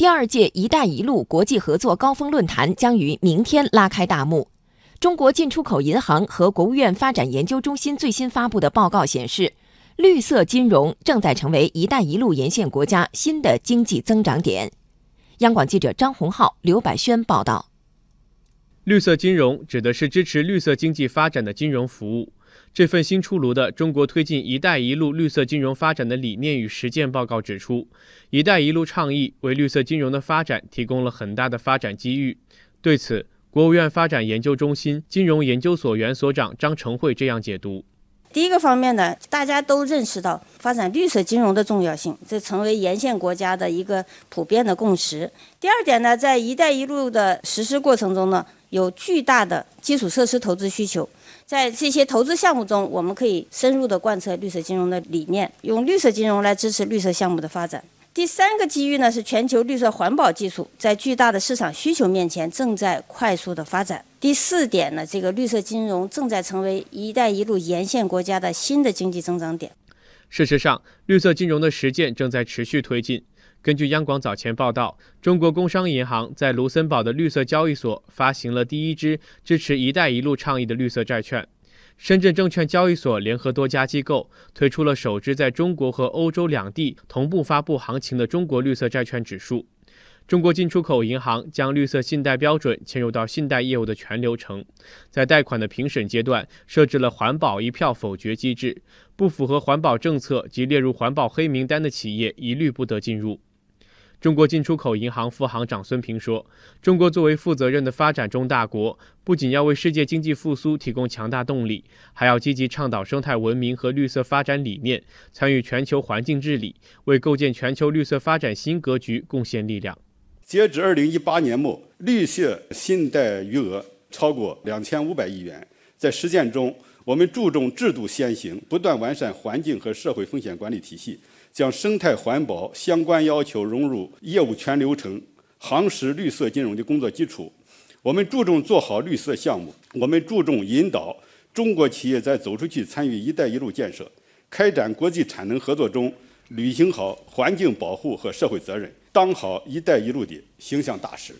第二届“一带一路”国际合作高峰论坛将于明天拉开大幕。中国进出口银行和国务院发展研究中心最新发布的报告显示，绿色金融正在成为“一带一路”沿线国家新的经济增长点。央广记者张红浩、刘百轩报道。绿色金融指的是支持绿色经济发展的金融服务。这份新出炉的《中国推进“一带一路”绿色金融发展的理念与实践报告》指出，“一带一路”倡议为绿色金融的发展提供了很大的发展机遇。对此，国务院发展研究中心金融研究所原所长张成慧这样解读：第一个方面呢，大家都认识到发展绿色金融的重要性，这成为沿线国家的一个普遍的共识。第二点呢，在“一带一路”的实施过程中呢，有巨大的基础设施投资需求。在这些投资项目中，我们可以深入的贯彻绿色金融的理念，用绿色金融来支持绿色项目的发展。第三个机遇呢，是全球绿色环保技术在巨大的市场需求面前正在快速的发展。第四点呢，这个绿色金融正在成为“一带一路”沿线国家的新的经济增长点。事实上，绿色金融的实践正在持续推进。根据央广早前报道，中国工商银行在卢森堡的绿色交易所发行了第一支支持“一带一路”倡议的绿色债券。深圳证券交易所联合多家机构推出了首支在中国和欧洲两地同步发布行情的中国绿色债券指数。中国进出口银行将绿色信贷标准嵌入到信贷业务的全流程，在贷款的评审阶段设置了环保一票否决机制，不符合环保政策及列入环保黑名单的企业一律不得进入。中国进出口银行副行长孙平说：“中国作为负责任的发展中大国，不仅要为世界经济复苏提供强大动力，还要积极倡导生态文明和绿色发展理念，参与全球环境治理，为构建全球绿色发展新格局贡献力量。”截至二零一八年末，绿色信贷余额超过两千五百亿元。在实践中，我们注重制度先行，不断完善环境和社会风险管理体系。将生态环保相关要求融入业务全流程，夯实绿色金融的工作基础。我们注重做好绿色项目，我们注重引导中国企业在走出去参与“一带一路”建设，开展国际产能合作中履行好环境保护和社会责任，当好“一带一路”的形象大使。